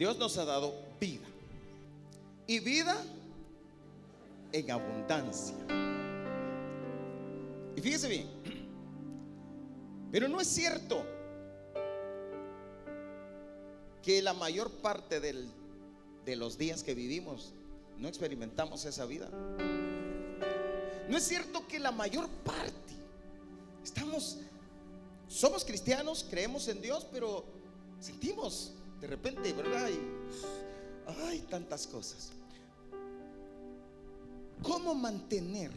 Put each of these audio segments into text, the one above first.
Dios nos ha dado vida. Y vida en abundancia. Y fíjese bien, pero no es cierto que la mayor parte de los días que vivimos no experimentamos esa vida. No es cierto que la mayor parte estamos, somos cristianos, creemos en Dios, pero sentimos de repente, ¿verdad? Y, hay tantas cosas. ¿Cómo mantener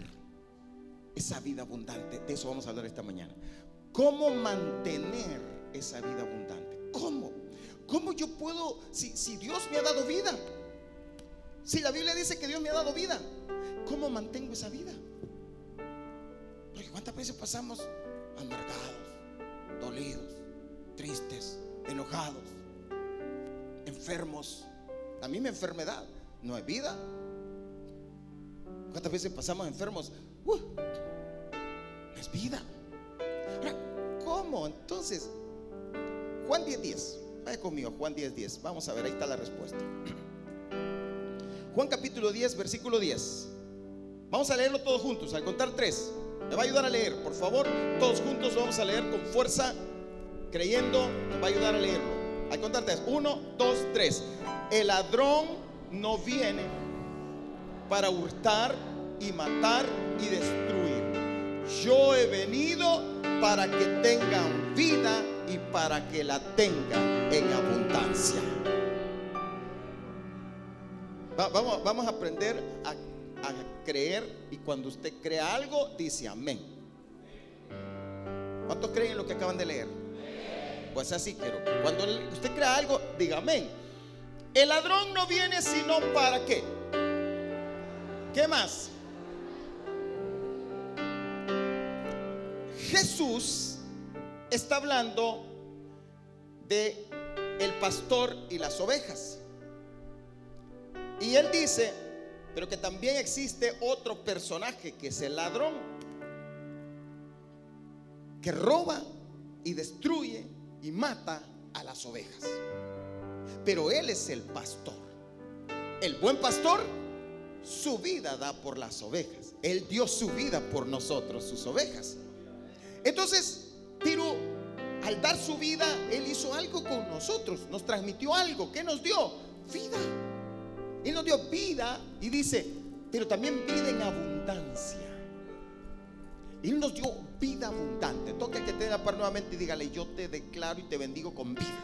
esa vida abundante? De eso vamos a hablar esta mañana. ¿Cómo mantener esa vida abundante? ¿Cómo? ¿Cómo yo puedo, si, si Dios me ha dado vida? Si la Biblia dice que Dios me ha dado vida, ¿cómo mantengo esa vida? Porque cuántas veces pasamos amargados, dolidos, tristes, enojados, enfermos. La misma enfermedad no es vida. ¿Cuántas veces pasamos enfermos? Uh, no es vida. ¿cómo? Entonces, Juan 10.10. 10. Vaya conmigo, Juan 10.10. 10. Vamos a ver, ahí está la respuesta. Juan capítulo 10, versículo 10. Vamos a leerlo todos juntos, al contar tres. Me va a ayudar a leer, por favor. Todos juntos vamos a leer con fuerza, creyendo, nos va a ayudar a leerlo. Al contar. Uno, dos, tres. El ladrón no viene para hurtar y matar y destruir. Yo he venido para que tengan vida y para que la tengan en abundancia vamos, a aprender a, creer y cuando usted crea algo, dice amén. ¿Cuántos creen en lo que acaban de leer? Pues así quiero. Cuando usted crea algo, diga amén. El ladrón no viene sino para qué. ¿Qué más? Jesús está hablando de el pastor y las ovejas. Y él dice, pero que también existe otro personaje que es el ladrón, que roba y destruye y mata a las ovejas. Pero él es el pastor. El buen pastor su vida da por las ovejas. Él dio su vida por nosotros, sus ovejas. Entonces, pero al dar su vida, Él hizo algo con nosotros, nos transmitió algo. ¿Qué nos dio? Vida. Él nos dio vida y dice, pero también vida en abundancia. Él nos dio vida abundante. Toque que te dé la par nuevamente y dígale, yo te declaro y te bendigo con vida.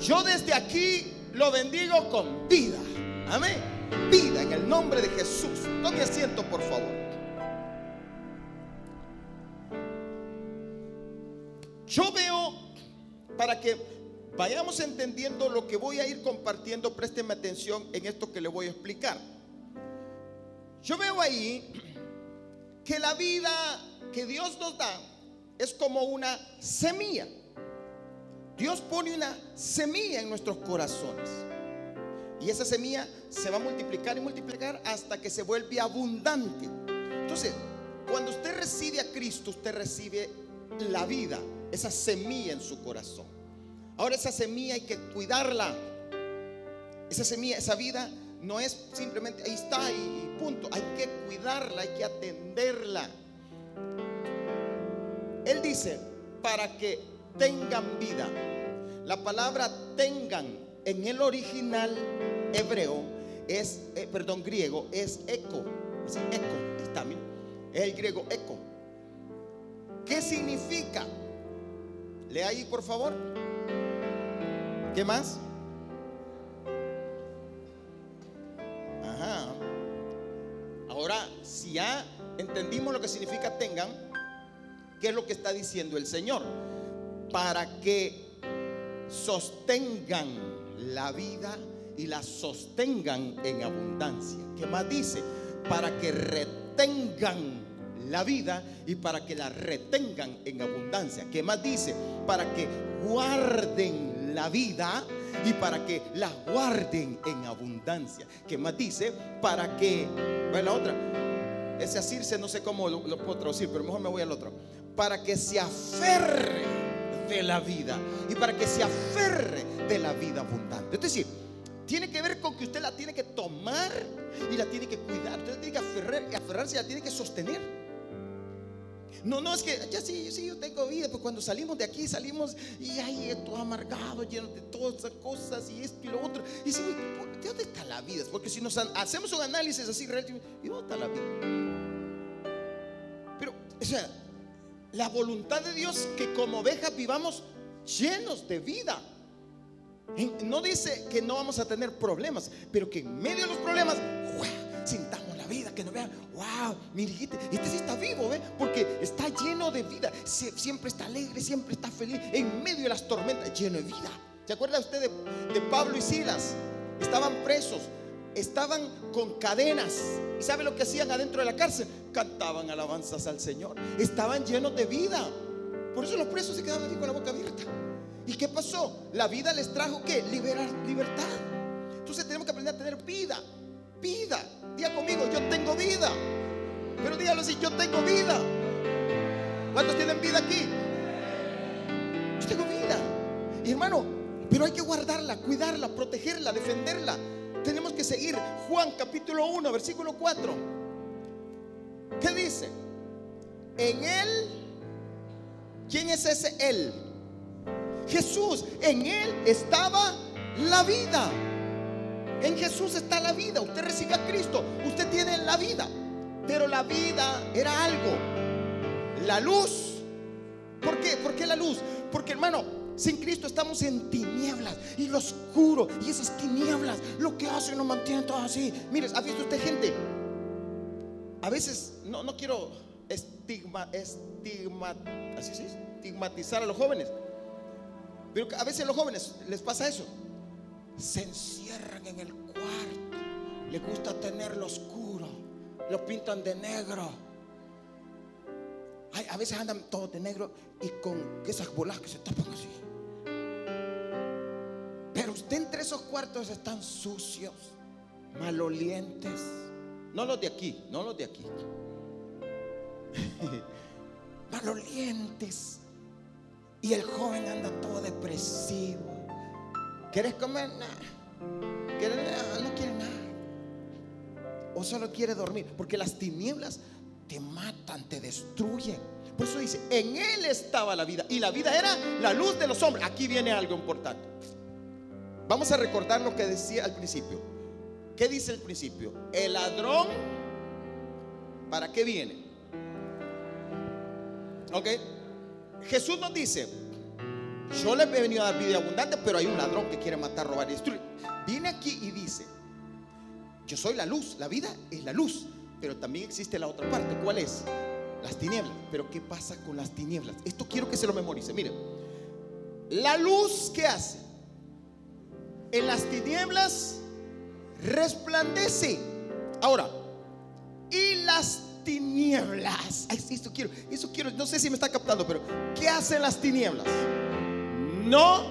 Yo desde aquí lo bendigo con vida. Amén. Vida en el nombre de Jesús. Tome asiento, por favor. Yo veo para que vayamos entendiendo lo que voy a ir compartiendo, présteme atención en esto que le voy a explicar. Yo veo ahí que la vida que Dios nos da es como una semilla. Dios pone una semilla en nuestros corazones. Y esa semilla se va a multiplicar y multiplicar hasta que se vuelve abundante. Entonces, cuando usted recibe a Cristo, usted recibe la vida, esa semilla en su corazón. Ahora esa semilla hay que cuidarla. Esa semilla, esa vida no es simplemente ahí está y punto. Hay que cuidarla, hay que atenderla. Él dice, para que tengan vida. La palabra tengan en el original hebreo es, eh, perdón, griego, es eco. Es eco, está, Es el griego eco. ¿Qué significa? Lea ahí, por favor. ¿Qué más? Ya entendimos lo que significa tengan, ¿qué es lo que está diciendo el Señor? Para que sostengan la vida y la sostengan en abundancia. ¿Qué más dice? Para que retengan la vida y para que la retengan en abundancia. ¿Qué más dice? Para que guarden la vida y para que la guarden en abundancia. ¿Qué más dice? Para que, bueno, la otra, ese asirse no sé cómo lo, puedo traducir, pero mejor me voy al otro. Para que se aferre de la vida y para que se aferre de la vida abundante. Es decir, tiene que ver con que usted la tiene que tomar y la tiene que cuidar. Usted tiene que aferrar, aferrarse y la tiene que sostener. No, no, es que ya sí, sí, yo tengo vida, pues cuando salimos de aquí salimos y hay todo amargado, lleno de todas esas cosas y esto y lo otro. Y si, ¿de dónde está la vida? Porque si nos hacemos un análisis así, ¿y dónde está la vida? O sea, la voluntad de Dios que como ovejas vivamos llenos de vida. No dice que no vamos a tener problemas, pero que en medio de los problemas, sintamos la vida, que nos vean, wow, mire, este, sí está vivo, ¿ve? Porque está lleno de vida, siempre está alegre, siempre está feliz, en medio de las tormentas, lleno de vida. ¿Se acuerda usted de Pablo y Silas? Estaban presos, estaban con cadenas. ¿Y sabe lo que hacían adentro de la cárcel? Cantaban alabanzas al Señor. Estaban llenos de vida. Por eso los presos se quedaban aquí con la boca abierta. ¿Y qué pasó? La vida les trajo que liberar libertad. Entonces tenemos que aprender a tener vida. Vida. Diga conmigo, yo tengo vida. Pero dígalo así, yo tengo vida. ¿Cuántos tienen vida aquí? Yo tengo vida. Y hermano, pero hay que guardarla, cuidarla, protegerla, defenderla. Tenemos que seguir Juan capítulo 1, versículo 4. ¿Qué dice? En él, ¿quién es ese él? Jesús, en Él estaba la vida. En Jesús está la vida. Usted recibe a Cristo, usted tiene la vida. Pero la vida era algo. La luz. ¿Por qué? ¿Por qué la luz? Porque hermano, sin Cristo estamos en tinieblas y lo oscuro y esas tinieblas lo que hacen nos mantienen todos así. Mire, ¿ha visto usted gente? A veces, no, no quiero estigma, estigmatizar a los jóvenes. Pero a veces a los jóvenes les pasa eso. Se encierran en el cuarto. Les gusta tenerlo oscuro. Lo pintan de negro. a veces andan todos de negro y con esas bolas que se tapan así. Pero usted entre esos cuartos están sucios, malolientes. No los de aquí, no los de aquí. malolientes y el joven anda todo depresivo. ¿Quieres comer? Nada. ¿Quieres nada? No quiere nada. O solo quiere dormir. Porque las tinieblas te matan, te destruyen. Por eso dice, en él estaba la vida. Y la vida era la luz de los hombres. Aquí viene algo importante. Vamos a recordar lo que decía al principio. ¿Qué dice el principio? El ladrón, ¿para qué viene? ¿Ok? Jesús nos dice, yo le he venido a dar vida abundante, pero hay un ladrón que quiere matar, robar y destruir. Viene aquí y dice, yo soy la luz, la vida es la luz, pero también existe la otra parte. ¿Cuál es? Las tinieblas. Pero ¿qué pasa con las tinieblas? Esto quiero que se lo memorice. Miren, la luz que hace en las tinieblas resplandece. Ahora, y las tinieblas. Eso quiero, eso quiero, no sé si me está captando, pero ¿qué hacen las tinieblas? No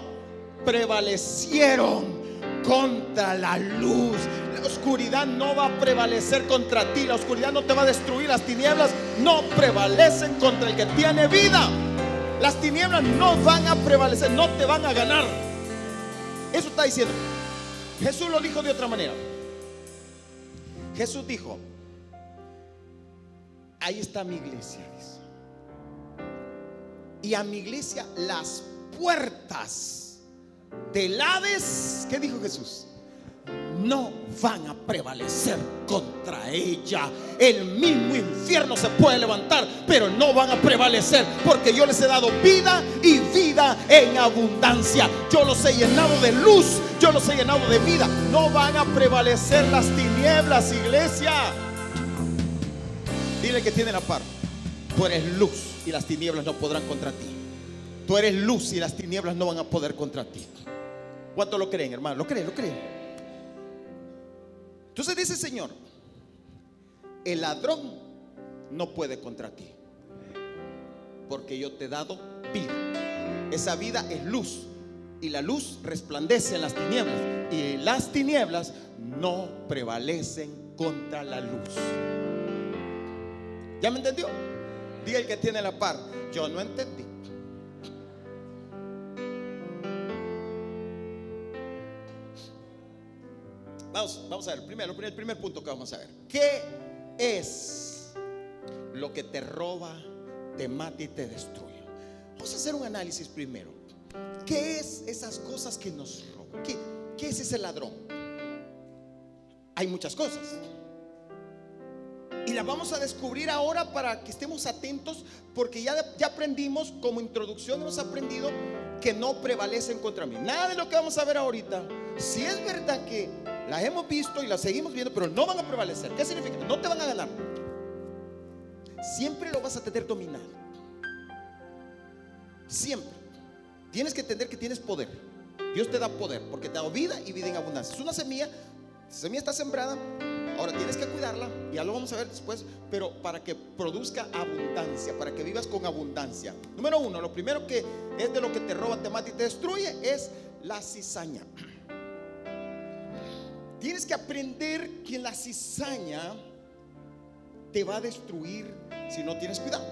prevalecieron contra la luz. La oscuridad no va a prevalecer contra ti. La oscuridad no te va a destruir. Las tinieblas no prevalecen contra el que tiene vida. Las tinieblas no van a prevalecer, no te van a ganar. Eso está diciendo. Jesús lo dijo de otra manera. Jesús dijo, ahí está mi iglesia. Y a mi iglesia las puertas del Hades, ¿qué dijo Jesús? No van a prevalecer contra ella. El mismo infierno se puede levantar, pero no van a prevalecer porque yo les he dado vida y vida en abundancia. Yo los he llenado de luz, yo los he llenado de vida. No van a prevalecer las tinieblas, iglesia. Dile que tiene la par. Tú eres luz y las tinieblas no podrán contra ti. Tú eres luz y las tinieblas no van a poder contra ti. ¿Cuánto lo creen, hermano? ¿Lo creen? ¿Lo creen? Entonces dice Señor, el ladrón no puede contra ti. Porque yo te he dado vida. Esa vida es luz. Y la luz resplandece en las tinieblas. Y las tinieblas no prevalecen contra la luz. ¿Ya me entendió? Diga el que tiene la par. Yo no entendí. Vamos, vamos a ver, primero, el primer punto que vamos a ver. ¿Qué es lo que te roba, te mata y te destruye? Vamos a hacer un análisis primero. ¿Qué es esas cosas que nos roban? ¿Qué, es ese ladrón? Hay muchas cosas. Y las vamos a descubrir ahora para que estemos atentos, porque ya, ya aprendimos, como introducción hemos aprendido que no prevalecen contra mí. Nada de lo que vamos a ver ahorita, si es verdad que las hemos visto y las seguimos viendo, pero no van a prevalecer. ¿Qué significa? No te van a ganar. Siempre lo vas a tener dominado. Siempre. Tienes que entender que tienes poder. Dios te da poder porque te da vida y vida en abundancia. Es una semilla, la semilla está sembrada, Ahora tienes que cuidarla, ya lo vamos a ver después, pero para que produzca abundancia, para que vivas con abundancia. Número uno, lo primero que es de lo que te roba, te mata y te destruye es la cizaña. Tienes que aprender que la cizaña te va a destruir si no tienes cuidado.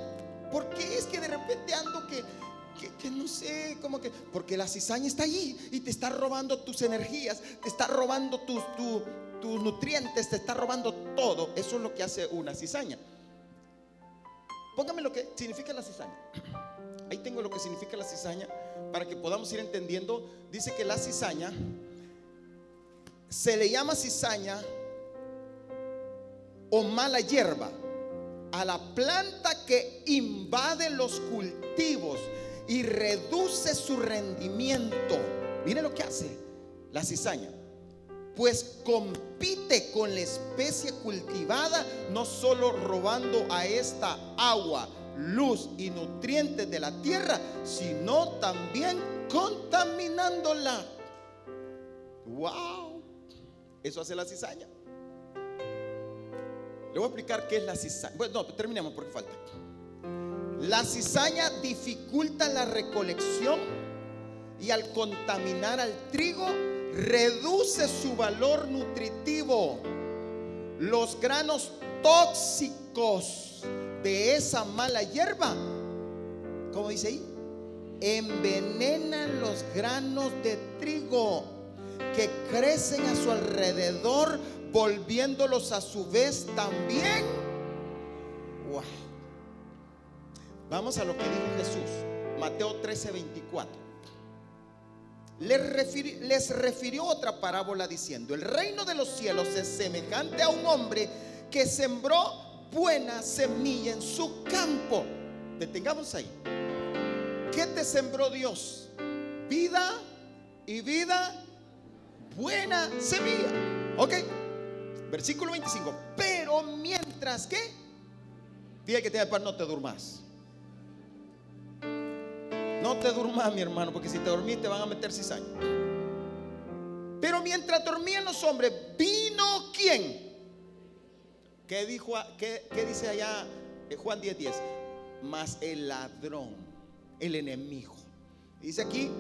¿Por qué es que de repente ando que, que, no sé, como que, porque la cizaña está allí y te está robando tus energías, te está robando tus, tu, tus nutrientes, te está robando todo. Eso es lo que hace una cizaña. Póngame lo que significa la cizaña. Ahí tengo lo que significa la cizaña para que podamos ir entendiendo. Dice que la cizaña se le llama cizaña o mala hierba a la planta que invade los cultivos y reduce su rendimiento. Mire lo que hace la cizaña pues compite con la especie cultivada, no solo robando a esta agua, luz y nutrientes de la tierra, sino también contaminándola. ¡Wow! Eso hace la cizaña. Le voy a explicar qué es la cizaña. Bueno, no, terminemos porque falta. La cizaña dificulta la recolección y al contaminar al trigo reduce su valor nutritivo. Los granos tóxicos de esa mala hierba, como dice ahí, envenenan los granos de trigo que crecen a su alrededor, volviéndolos a su vez también. Vamos a lo que dijo Jesús, Mateo 13, 24 les refirió, otra parábola diciendo, el reino de los cielos es semejante a un hombre que sembró buena semilla en su campo. Detengamos ahí. ¿Qué te sembró Dios? Vida y vida, buena semilla. Ok. Versículo 25. Pero mientras que, dije que te par no te durmas. No te durmas, mi hermano, porque si te dormís te van a meter cizaña. Pero mientras dormían los hombres, vino quién? ¿Qué, dijo, qué, dice allá eh, Juan 10:10? 10? Mas el ladrón, el enemigo. Dice aquí,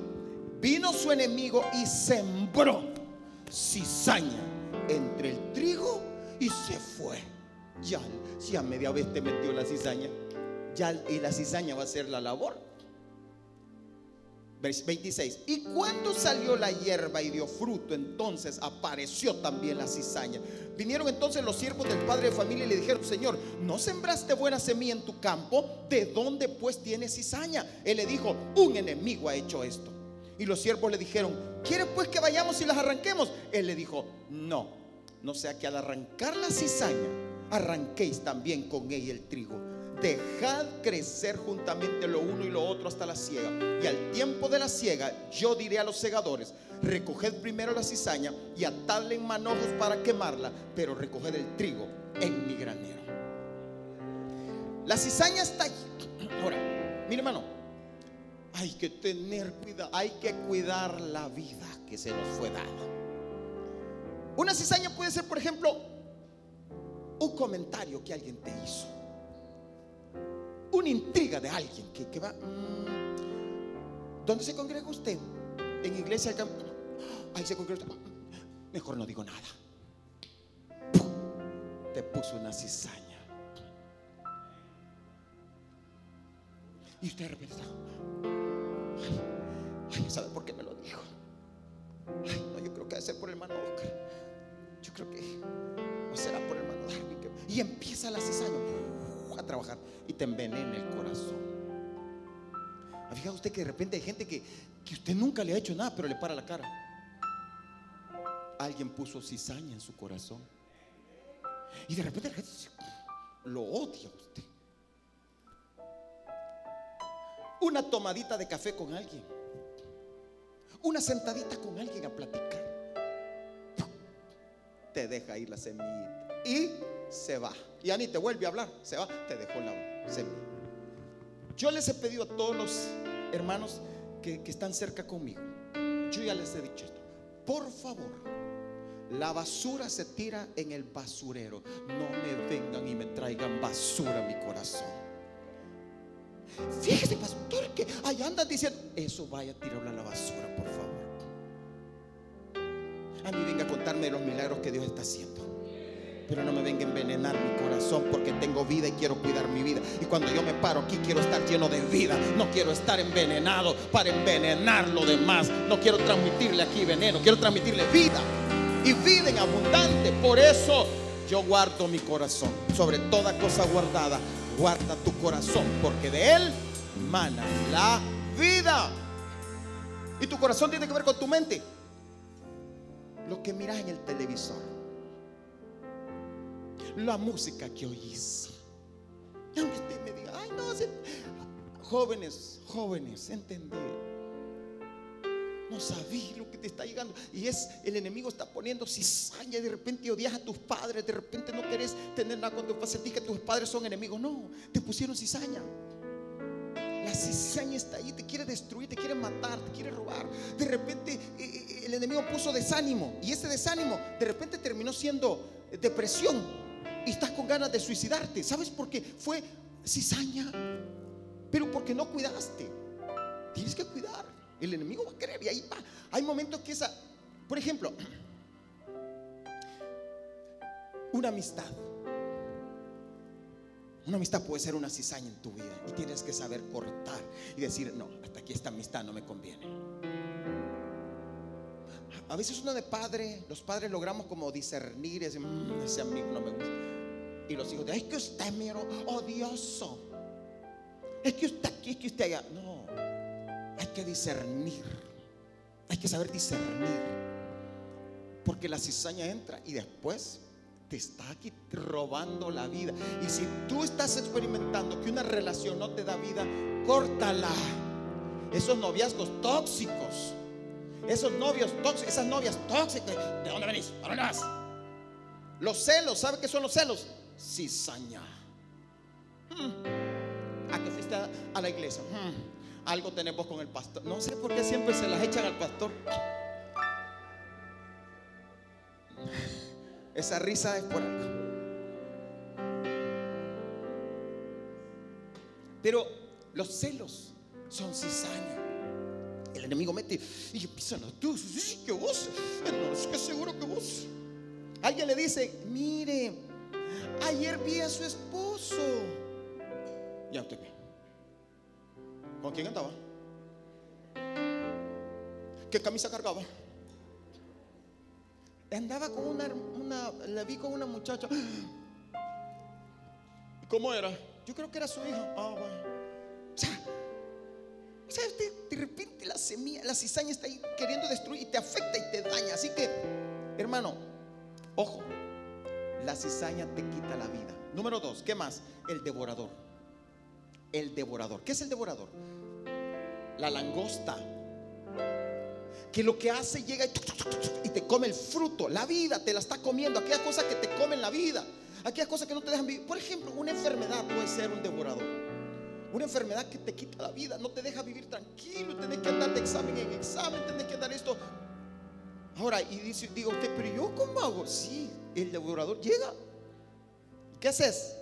vino su enemigo y sembró cizaña entre el trigo y se fue. Ya, si a media vez te metió la cizaña, ya y la cizaña va a ser la labor. 26. Y cuando salió la hierba y dio fruto, entonces apareció también la cizaña. Vinieron entonces los siervos del padre de familia y le dijeron, Señor, ¿no sembraste buena semilla en tu campo? ¿De dónde pues tienes cizaña? Él le dijo, un enemigo ha hecho esto. Y los siervos le dijeron, ¿quieres pues que vayamos y las arranquemos? Él le dijo, no, no sea que al arrancar la cizaña, arranquéis también con ella el trigo dejad crecer juntamente lo uno y lo otro hasta la siega. Y al tiempo de la siega, yo diré a los segadores, recoged primero la cizaña y atadle en manojos para quemarla, pero recoged el trigo en mi granero. La cizaña está allí. Ahora, mi hermano, hay que tener cuidado, hay que cuidar la vida que se nos fue dada. Una cizaña puede ser, por ejemplo, un comentario que alguien te hizo una intriga de alguien que, va. Mm, ¿Dónde se congrega usted? En iglesia. Ahí se congrega. Mejor no digo nada. Te puso una cizaña. Y usted de repente ay, ¿sabe por qué me lo dijo? Ay, no, yo creo que debe ser por el hermano Oscar. creo que no será por el hermano Darwin. Y empieza la cizaña a trabajar y te envenena el corazón. ¿Ha usted que de repente hay gente que, que usted nunca le ha hecho nada, pero le para la cara? Alguien puso cizaña en su corazón. Y de repente la gente lo odia a usted. Una tomadita de café con alguien. Una sentadita con alguien a platicar. Te deja ir la semilla y se va. Ya ni te vuelve a hablar, se va, te dejó la semilla. Yo les he pedido a todos los hermanos que, que están cerca conmigo, yo ya les he dicho esto, por favor, la basura se tira en el basurero. No me vengan y me traigan basura a mi corazón. Fíjese, pastor, que allá andan diciendo, eso vaya a tirarlo a la basura, por favor. A mí venga a contarme los milagros que Dios está haciendo. Pero no me venga a envenenar mi corazón porque tengo vida y quiero cuidar mi vida. Y cuando yo me paro aquí quiero estar lleno de vida. No quiero estar envenenado para envenenar lo demás. No quiero transmitirle aquí veneno, quiero transmitirle vida. Y vida en abundante. Por eso yo guardo mi corazón. Sobre toda cosa guardada, guarda tu corazón porque de él mana la vida. Y tu corazón tiene que ver con tu mente. Lo que miras en el televisor la música que oís. Aunque usted me diga, ay, no, jóvenes, jóvenes, entender. No sabí lo te está llegando. Y es el enemigo está poniendo cizaña. De repente odias a tus padres. De repente no querés tener nada cuando ti que tus padres son enemigos. No, te pusieron cizaña. La cizaña está ahí, te quiere destruir, te quiere matar, te quiere robar. De repente eh, eh, el enemigo puso desánimo. Y ese desánimo de repente terminó siendo depresión y estás con ganas de suicidarte. ¿Sabes por qué? Fue cizaña, pero porque no cuidaste. Tienes que cuidar. El enemigo va a querer y ahí va. Hay momentos que esa, por ejemplo, una amistad. Una amistad puede ser una cizaña en tu vida y tienes que saber cortar y decir, no, hasta aquí esta amistad no me conviene. A veces uno de padre, los padres logramos como discernir, ese, mm, ese amigo no me gusta. Y los hijos, es que usted es odioso. Es que usted aquí, es que usted allá. No, hay que discernir. Hay que saber discernir. Porque la cizaña entra y después te está aquí robando la vida. Y si tú estás experimentando que una relación no te da vida, córtala. Esos noviazgos tóxicos, esos novios tóxicos, esas novias tóxicas, ¿de dónde venís? ¿Para dónde vas? Los celos, ¿sabe qué son los celos? cizaña. Hmm. ¿A que fuiste a, la iglesia? Hmm. Algo tenemos con el pastor. No sé por qué siempre se las echan al pastor. Esa risa es por algo. Pero los celos son cizaña. El enemigo mete y empiezan a tú, que vos, no, es que seguro que vos. Alguien le dice, mire, Ayer vi a su esposo. Ya usted ¿Con quién andaba? ¿Qué camisa cargaba? Andaba con una, una la vi con una muchacha. ¿Cómo era? Yo creo que era su hija. Ah, bueno. O sea, de, repente la semilla, la cizaña está ahí queriendo destruir y te afecta y te daña. Así que, hermano, ojo, la cizaña te quita la vida. Número dos, ¿qué más? El devorador. El devorador. ¿Qué es el devorador? La langosta. Que lo que hace llega y te come el fruto, la vida, te la está comiendo. Aquellas cosas que te comen la vida. Aquellas cosas que no te dejan vivir. Por ejemplo, una enfermedad puede ser un devorador. Una enfermedad que te quita la vida, no te deja vivir tranquilo, tenés que andar de examen en examen, tenés que dar esto. Ahora, y dice, digo usted, pero yo cómo hago? Sí, el devorador llega. ¿Qué haces?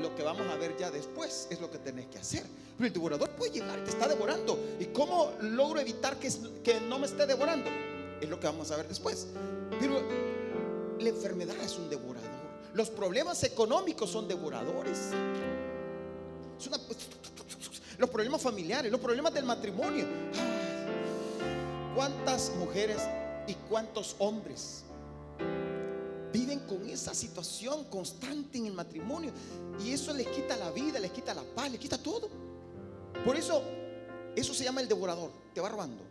Lo que vamos a ver ya después es lo que tenés que hacer. Pero el devorador puede llegar, te está devorando. ¿Y cómo logro evitar que, no me esté devorando? Es lo que vamos a ver después. Pero la enfermedad es un devorador. Los problemas económicos son devoradores. los problemas familiares, los problemas del matrimonio. ¿Cuántas mujeres y cuántos hombres con esa situación constante en el matrimonio y eso les quita la vida, les quita la paz, les quita todo. Por eso, eso se llama el devorador, te va robando.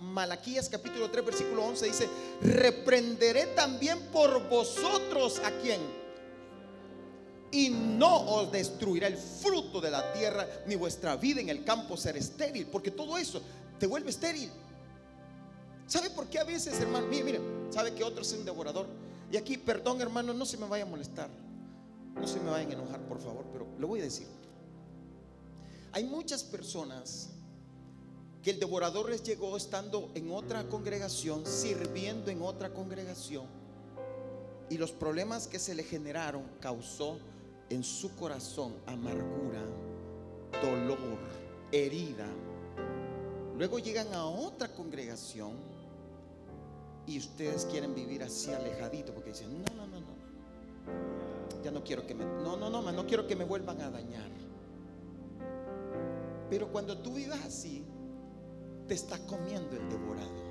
Malaquías capítulo 3 versículo 11 dice, reprenderé también por vosotros a quien. Y no os destruirá el fruto de la tierra, ni vuestra vida en el campo será estéril, porque todo eso te vuelve estéril. ¿Sabe por qué a veces, hermano? Mire, mire, ¿sabe que otro es un devorador? Y aquí, perdón, hermano, no se me vaya a molestar. No se me vayan a enojar, por favor, pero lo voy a decir. Hay muchas personas que el devorador les llegó estando en otra congregación, sirviendo en otra congregación, y los problemas que se le generaron causó en su corazón amargura, dolor, herida. Luego llegan a otra congregación y ustedes quieren vivir así alejadito porque dicen, no, no, no, no, ya no quiero que me, no, no, no, no quiero que me vuelvan a dañar. Pero cuando tú vivas así, te está comiendo el devorador.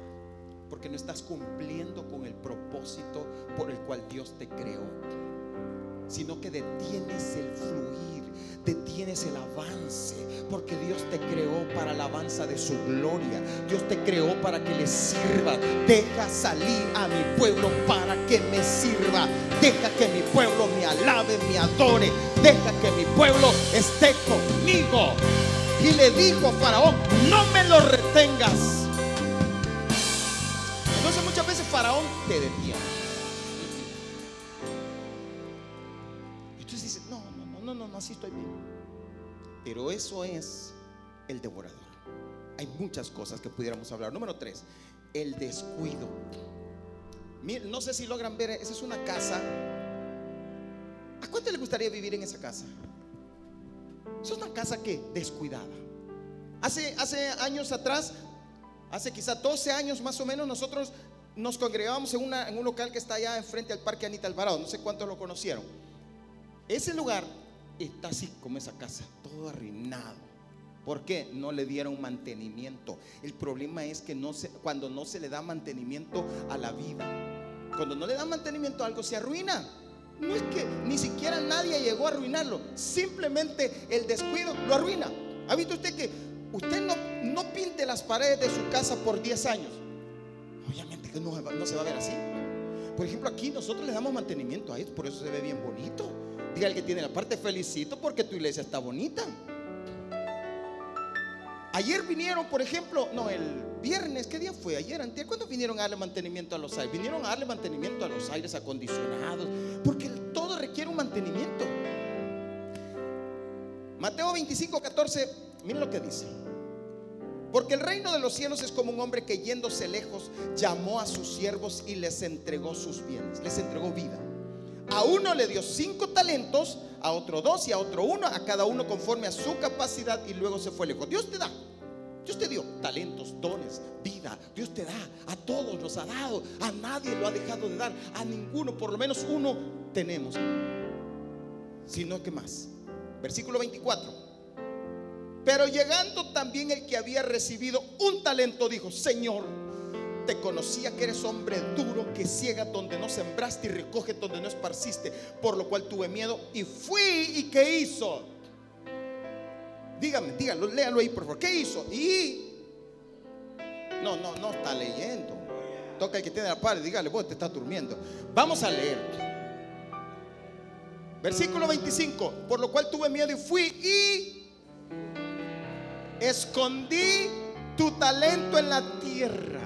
Porque no estás cumpliendo con el propósito por el cual Dios te creó. Sino que detienes el fluir, detienes el avance. Porque Dios te creó para la alabanza de su gloria. Dios te creó para que le sirva. Deja salir a mi pueblo para que me sirva. Deja que mi pueblo me alabe, me adore. Deja que mi pueblo esté conmigo y le dijo a Faraón, no me lo retengas. Entonces muchas veces Faraón te detiene. Así estoy bien. Pero eso es el devorador. Hay muchas cosas que pudiéramos hablar. Número tres, el descuido. no sé si logran ver, esa es una casa. ¿A cuánto le gustaría vivir en esa casa? Es una casa que descuidada. Hace, hace años atrás, hace quizá 12 años más o menos, nosotros nos congregábamos en, en un local que está allá enfrente al Parque Anita Alvarado. No sé cuántos lo conocieron. Ese lugar está así como esa casa, todo arruinado. ¿Por qué? No le dieron mantenimiento. El problema es que no cuando no se le da mantenimiento a la vida, cuando no le da mantenimiento a algo, se arruina. No es que ni siquiera nadie llegó a arruinarlo. Simplemente el descuido lo arruina. ¿Ha visto usted que usted no, no pinte las paredes de su casa por 10 años? Obviamente que no, se va a ver así. Por ejemplo, aquí nosotros le damos mantenimiento a esto, por eso se ve bien bonito. Diga el que tiene la parte, felicito porque tu iglesia está bonita. Ayer vinieron, por ejemplo, no, el viernes, ¿qué día fue? Ayer, antes, ¿cuándo vinieron a darle mantenimiento a los aires? Vinieron a darle mantenimiento a los aires acondicionados, porque todo requiere un mantenimiento. Mateo 25, 14, miren lo que dice. Porque el reino de los cielos es como un hombre que yéndose lejos llamó a sus siervos y les entregó sus bienes, les entregó vida. A uno le dio cinco talentos, a otro dos y a otro uno, a cada uno conforme a su capacidad y luego se fue lejos. Dios te da, Dios te dio talentos, dones, vida. Dios te da, a todos los ha dado, a nadie lo ha dejado de dar, a ninguno, por lo menos uno tenemos. Sino que más. Versículo 24. Pero llegando también el que había recibido un talento, dijo, Señor, te conocía que eres hombre duro, que ciega donde no sembraste y recoge donde no esparciste, por lo cual tuve miedo y fui y qué hizo. Dígame, dígalo, léalo ahí por favor. ¿Qué hizo? Y no, no, no está leyendo. Toca el que tiene la par, dígale, vos te estás durmiendo. Vamos a leer. Versículo 25. Por lo cual tuve miedo y fui y escondí tu talento en la tierra.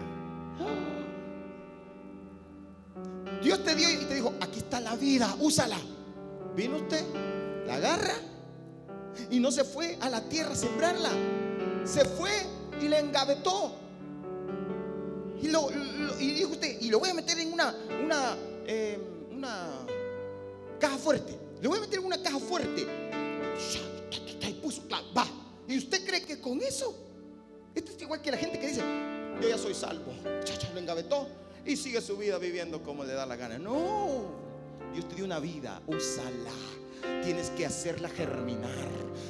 Dios te dio y te dijo, aquí está la vida, úsala. Vino usted, la agarra y no se fue a la tierra a sembrarla. Se fue y le engavetó. Y, lo, y dijo usted, y lo voy a meter en una, una, eh, una caja fuerte. Le voy a meter en una caja fuerte. Y puso, va. ¿Y usted cree que con eso? Esto es igual que la gente que dice, yo ya soy salvo. Chacha, lo engavetó y sigue su vida viviendo como le da la gana. No, Dios te dio una vida, úsala. Tienes que hacerla germinar,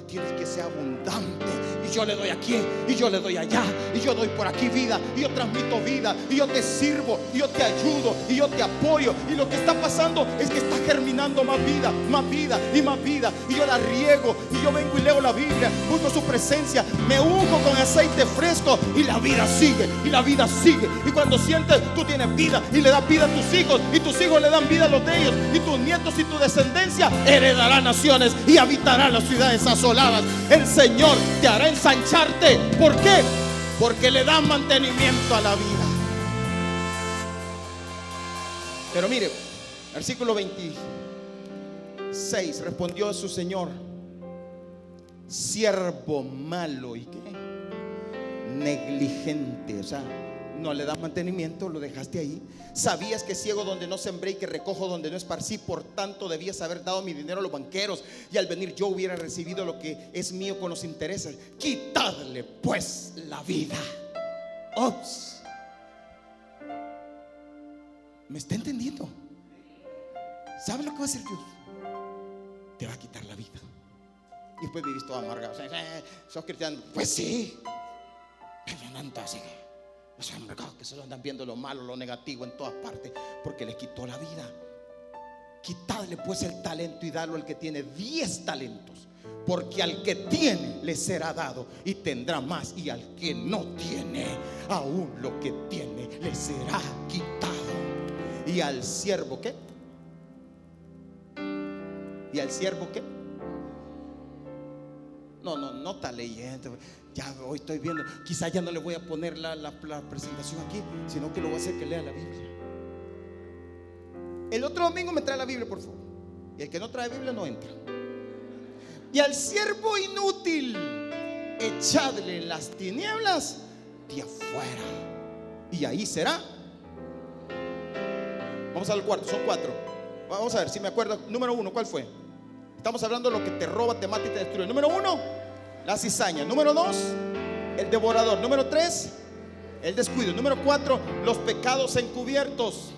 tienes que ser abundante. Y yo le doy aquí, y yo le doy allá, y yo doy por aquí vida, y yo transmito vida, y yo te sirvo, y yo te ayudo, y yo te apoyo. Y lo que está pasando es que está germinando más vida, más vida y más vida. Y yo la riego, y yo vengo y leo la Biblia, busco su presencia, me unjo con aceite fresco, y la vida sigue, y la vida sigue. Y cuando sientes, tú tienes vida, y le das vida a tus hijos, y tus hijos le dan vida a los de ellos, y tus nietos y tu descendencia naciones y habitarán las ciudades asoladas. El Señor te hará ensancharte. ¿Por qué? Porque le da mantenimiento a la vida. Pero mire, versículo 26, respondió su Señor, siervo malo y qué? Negligente, o sea, no le das mantenimiento, lo dejaste ahí. Sabías que ciego donde no sembré y que recojo donde no esparcí, por tanto debías haber dado mi dinero a los banqueros y al venir yo hubiera recibido lo que es mío con los intereses. Quitadle pues la vida. Ops. ¿Me está entendiendo? ¿Sabe lo que va a hacer Dios? Te va a quitar la vida. Y después vivís todo amargado. ¿Sos cristiano? Pues sí. Pero no entonces. Los hombres que se andan viendo lo malo, lo negativo en todas partes, porque les quitó la vida. Quitadle pues el talento y darlo al que tiene 10 talentos. Porque al que tiene le será dado y tendrá más. Y al que no tiene, aún lo que tiene le será quitado. Y al siervo, ¿qué? ¿Y al siervo qué? No, no, no está leyendo. Ya hoy estoy viendo. Quizá ya no le voy a poner la, la, presentación aquí, sino que lo voy a hacer que lea la Biblia. El otro domingo me trae la Biblia, por favor. Y el que no trae Biblia no entra. Y al siervo inútil, echadle las tinieblas de afuera. Y ahí será. Vamos al cuarto, son cuatro. Vamos a ver si me acuerdo. Número uno, ¿cuál fue? Estamos hablando de lo que te roba, te mata y te destruye. Número uno, la cizaña. Número dos, el devorador. Número tres, el descuido. Número cuatro, los pecados encubiertos.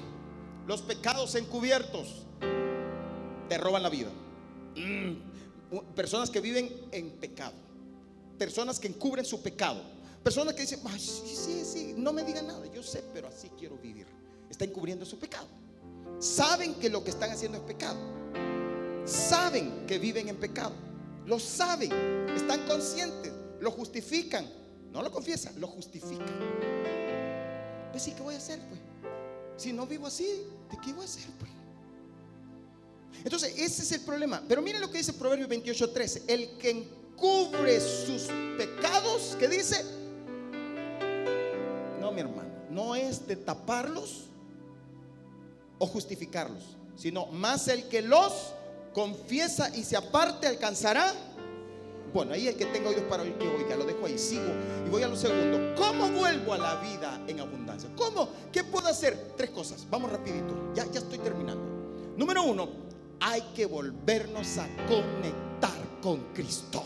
Los pecados encubiertos te roban la vida. Mm, personas que viven en pecado. Personas que encubren su pecado. Personas que dicen, sí, sí, no me digan nada. Yo sé, pero así quiero vivir. Está encubriendo su pecado. Saben que lo que están haciendo es pecado saben que viven en pecado. Lo saben, están conscientes, lo justifican. No lo confiesan, lo justifican. Pues sí, ¿qué voy a hacer? Pues? Si no vivo así, ¿de qué voy a hacer? Pues? Entonces, ese es el problema. Pero miren lo que dice Proverbio 28:13. El que encubre sus pecados, ¿qué dice? No, mi hermano, no es de taparlos o justificarlos, sino más el que los confiesa y se aparte, alcanzará. Bueno, ahí el que tenga oídos para oír que oiga, lo dejo ahí, sigo y voy a lo segundo. ¿Cómo vuelvo a la vida en abundancia? ¿Cómo? ¿Qué puedo hacer? Tres cosas, vamos rapidito, ya, ya estoy terminando. Número uno, hay que volvernos a conectar con Cristo.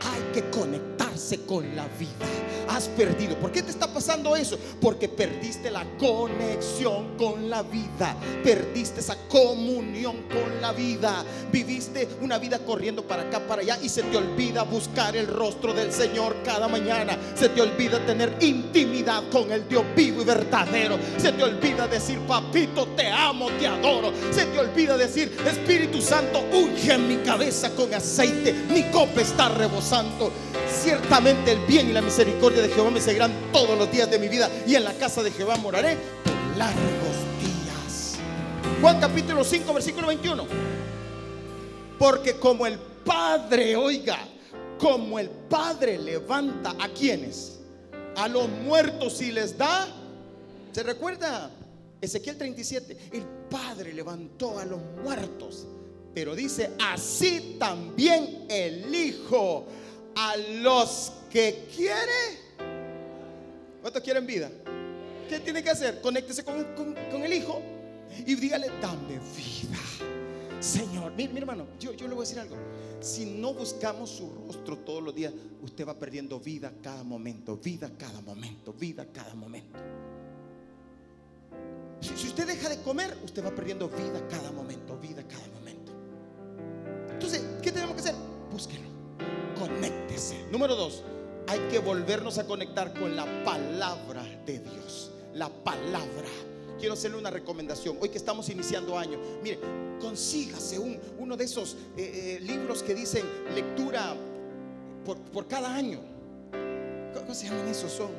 Hay que conectarse con la vida. Has perdido. ¿Por qué te está pasando eso? Porque perdiste la conexión con la vida. Perdiste esa comunión con la vida. Viviste una vida corriendo para acá, para allá y se te olvida buscar el rostro del Señor cada mañana. Se te olvida tener intimidad con el Dios vivo y verdadero. Se te olvida decir, papito, te amo, te adoro. Se te olvida decir, Espíritu Santo, unge mi cabeza con aceite. Mi copa está Santo. Ciertamente el bien y la misericordia de Jehová me seguirán todos los días de mi vida y en la casa de Jehová moraré por largos días. Juan capítulo 5, versículo 21. Porque como el Padre, oiga, como el Padre levanta a quienes, a los muertos y les da, ¿se recuerda? Ezequiel 37, el Padre levantó a los muertos, pero dice, así también el Hijo a los que quiere. ¿Cuántos quieren vida? ¿Qué tiene que hacer? Conéctese con, el Hijo y dígale, dame vida. Señor, mi, hermano, yo, yo le voy a decir algo. Si no buscamos su rostro todos los días, usted va perdiendo vida cada momento, vida cada momento, vida cada momento. Si, si usted deja de comer, usted va perdiendo vida cada momento, vida cada momento. Entonces, búsquelo. Conéctese. Número dos, hay que volvernos a conectar con la palabra de Dios. La palabra. Quiero hacerle una recomendación. Hoy que estamos iniciando año, mire, consígase un, uno de esos eh, eh, libros que dicen lectura por, por cada año. ¿Cómo se llaman esos? Son,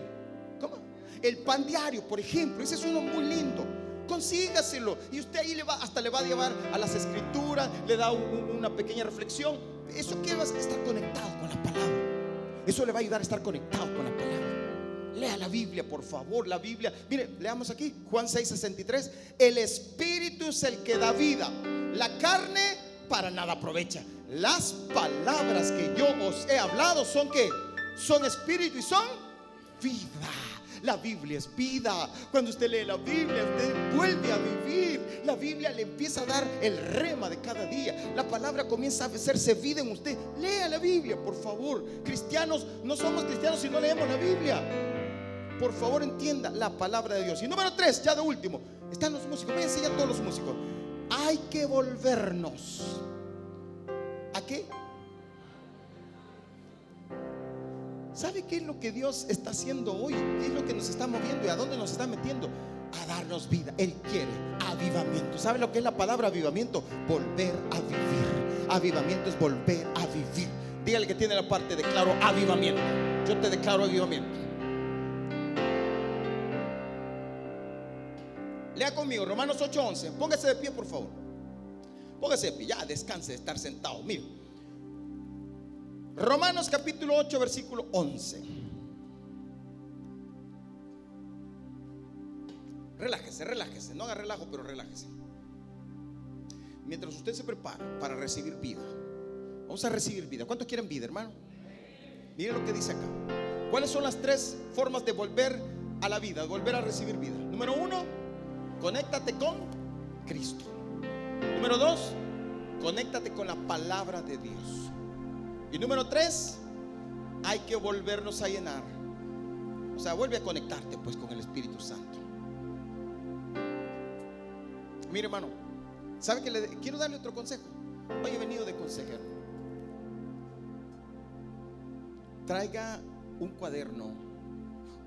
¿cómo? El pan diario, por ejemplo. Ese es uno muy lindo. Consígaselo. Y usted ahí le va, hasta le va a llevar a las escrituras, le da una pequeña reflexión. Eso que va a estar conectado con la palabra. Eso le va a ayudar a estar conectado con la palabra. Lea la Biblia, por favor, la Biblia. Mire, leamos aquí, Juan 6:63. El Espíritu es el que da vida. La carne para nada aprovecha. Las palabras que yo os he hablado son que son espíritu y son vida. La Biblia es vida. Cuando usted lee la Biblia, usted vuelve a vivir. La Biblia le empieza a dar el rema de cada día. La palabra comienza a hacerse vida en usted. Lea la Biblia, por favor. Cristianos, no somos cristianos si no leemos la Biblia. Por favor, entienda la palabra de Dios. Y número tres, ya de último, están los músicos. Voy a enseñar a todos los músicos. Hay que volvernos. ¿A qué? ¿Sabe qué es lo que Dios está haciendo hoy? ¿Qué es lo que nos está moviendo y a dónde nos está metiendo? A darnos vida. Él quiere avivamiento. ¿Sabe lo que es la palabra avivamiento? Volver a vivir. Avivamiento es volver a vivir. Dígale que tiene la parte declaro avivamiento. Yo te declaro avivamiento. Lea conmigo Romanos 8:11. Póngase de pie, por favor. Póngase de pie. Ya descanse de estar sentado. Mire. Romanos capítulo 8, versículo 11. Relájese, relájese. No haga relajo, pero relájese. Mientras usted se prepara para recibir vida. Vamos a recibir vida. ¿Cuántos quieren vida, hermano? Mire lo que dice acá. ¿Cuáles son las tres formas de volver a la vida, de volver a recibir vida? Número uno, conéctate con Cristo. Número dos, conéctate con la palabra de Dios. Y número tres, hay que volvernos a llenar. O sea, vuelve a conectarte pues con el Espíritu Santo. Mire hermano, ¿sabe que le quiero darle otro consejo? Hoy he venido de consejero. Traiga un cuaderno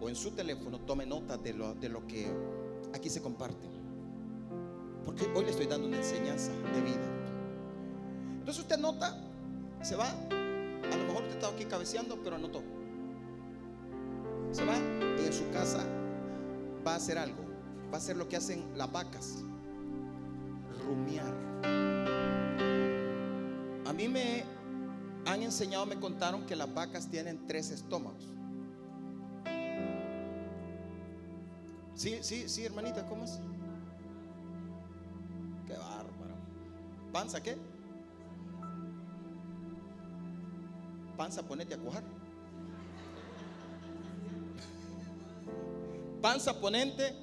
o en su teléfono tome nota de lo, de lo que aquí se comparte. Porque hoy le estoy dando una enseñanza de vida. Entonces usted nota, se va a lo mejor usted está aquí cabeceando, pero anotó. Se va y en su casa va a hacer algo. Va a hacer lo que hacen las vacas. Rumiar. A mí me han enseñado, me contaron que las vacas tienen tres estómagos. Sí, sí, sí, hermanita, ¿cómo es? Qué bárbaro. ¿Panza qué? Panza, ponete a cuajar. Panza, ponente,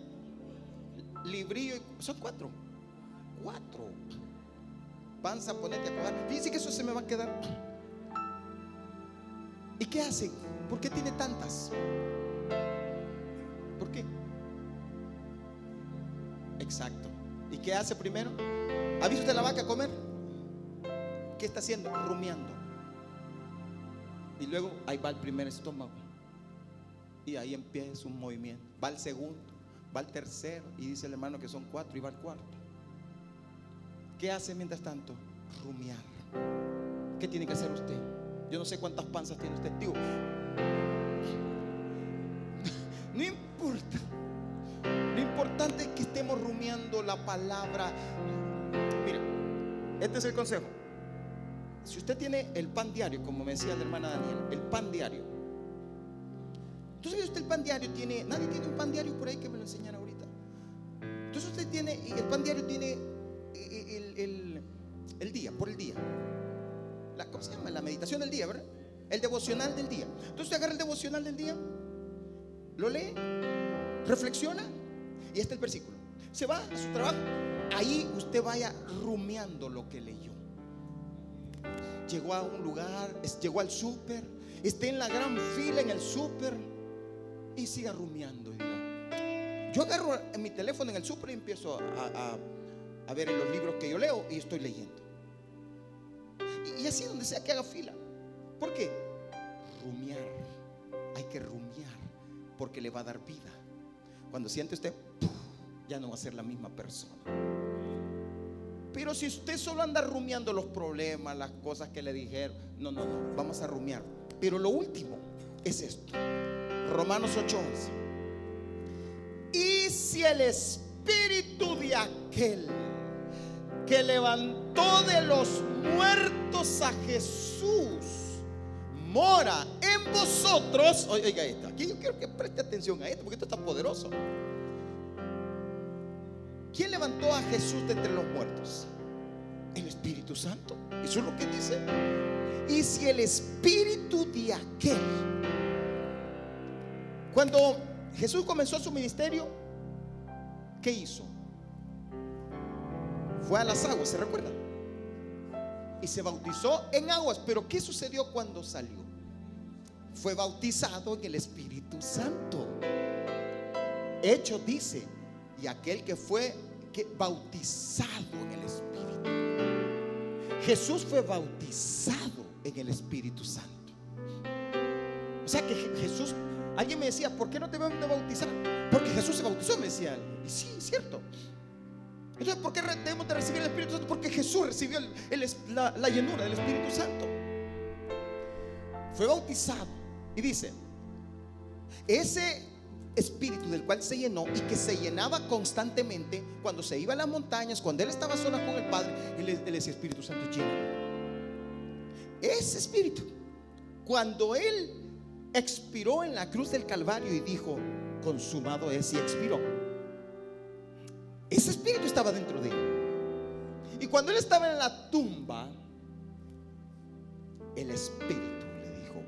librillo. Son cuatro. Cuatro. Panza, ponete a cuajar. Fíjense que eso se me va a quedar. ¿Y qué hacen? ¿Por qué tiene tantas? ¿Por qué? Exacto. ¿Y qué hace primero? ¿Ha visto usted la vaca comer? ¿Qué está haciendo? Rumiando. Y luego ahí va el primer estómago. Y ahí empieza un movimiento. Va el segundo, va el tercero. Y dice el hermano que son cuatro y va el cuarto. ¿Qué hace mientras tanto? Rumiar. ¿Qué tiene que hacer usted? Yo no sé cuántas panzas tiene usted. Digo, no importa. Lo importante es que estemos rumiando la palabra. Mire, este es el consejo. Si usted tiene el pan diario, como me decía la hermana Daniel, el pan diario. Entonces usted el pan diario tiene, nadie tiene un pan diario por ahí que me lo enseñara ahorita. Entonces usted tiene, el pan diario tiene el, día, por el día. La, ¿Cómo se llama? La meditación del día, ¿verdad? El devocional del día. Entonces usted agarra el devocional del día, lo lee, reflexiona y este es el versículo. Se va a su trabajo. Ahí usted vaya rumiando lo que leyó llegó a un lugar, llegó al súper, esté en la gran fila en el súper y siga rumiando. Yo agarro mi teléfono en el súper y empiezo a, a, ver en los libros que yo leo y estoy leyendo. Y, y así donde sea que haga fila. ¿Por qué? Rumiar. Hay que rumiar porque le va a dar vida. Cuando siente usted, ya no va a ser la misma persona. Pero si usted solo anda rumiando los problemas, las cosas que le dijeron, no, no, no, vamos a rumiar. Pero lo último es esto. Romanos 8:11. Y si el espíritu de aquel que levantó de los muertos a Jesús mora en vosotros, oiga esto, aquí yo quiero que preste atención a esto porque esto está poderoso. ¿Quién levantó a Jesús de entre los muertos? El Espíritu Santo. Eso es lo que dice. Y si el Espíritu de aquel, cuando Jesús comenzó su ministerio, ¿qué hizo? Fue a las aguas, ¿se recuerda? Y se bautizó en aguas. Pero ¿qué sucedió cuando salió? Fue bautizado en el Espíritu Santo. Hecho dice y aquel que fue bautizado en el Espíritu. Jesús fue bautizado en el Espíritu Santo. O sea que Jesús, alguien me decía, ¿por qué no te van a bautizar? Porque Jesús se bautizó, me decía Y sí, es cierto. Entonces, ¿por qué debemos de recibir el Espíritu Santo? Porque Jesús recibió la, la llenura del Espíritu Santo. Fue bautizado. Y dice, ese espíritu del cual se llenó y que se llenaba constantemente cuando se iba a las montañas, cuando él estaba solo con el Padre, él, decía Espíritu Santo lleno. Ese espíritu, cuando él expiró en la cruz del Calvario y dijo, consumado es y expiró, ese espíritu estaba dentro de él. Y cuando él estaba en la tumba, el espíritu le dijo,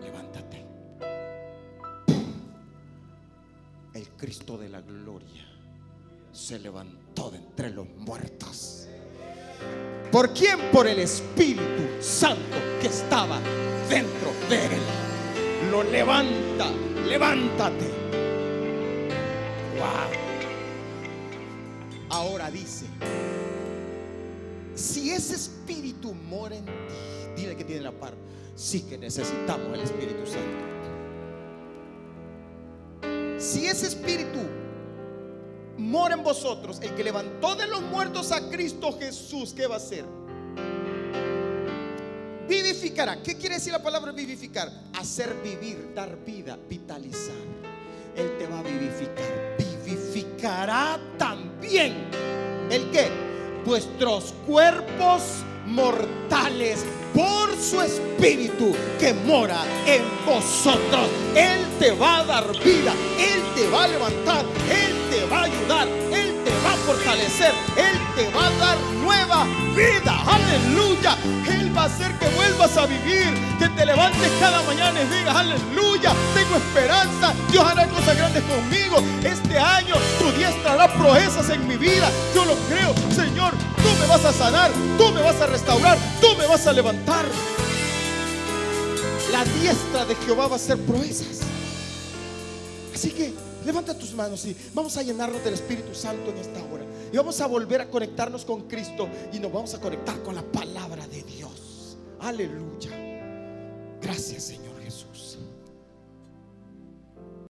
levántate. El Cristo de la gloria se levantó de entre los muertos. ¿Por quién? Por el Espíritu Santo que estaba dentro de él. Lo levanta, levántate. Wow. Ahora dice, si ese espíritu mora en ti, dile que tiene la par, sí que necesitamos el Espíritu Santo si ese espíritu mora en vosotros, el que levantó de los muertos a Cristo Jesús, ¿qué va a hacer? Vivificará. ¿Qué quiere decir la palabra vivificar? Hacer vivir, dar vida, vitalizar. Él te va a vivificar. Vivificará también. ¿El qué? Vuestros cuerpos mortales por su espíritu que mora en vosotros. Él te va a dar vida, Él te va a levantar, Él te va a ayudar, fortalecer, Él te va a dar nueva vida. Aleluya. Él va a hacer que vuelvas a vivir, que te levantes cada mañana y digas, aleluya, tengo esperanza, Dios hará cosas grandes conmigo. Este año tu diestra hará proezas en mi vida. Yo lo creo, Señor, tú me vas a sanar, tú me vas a restaurar, tú me vas a levantar. La diestra de Jehová va a hacer proezas. Así que levanta tus manos y vamos a llenarnos del Espíritu Santo en esta hora. Y vamos a volver a conectarnos con Cristo y nos vamos a conectar con la palabra de Dios. Aleluya. Gracias, Señor.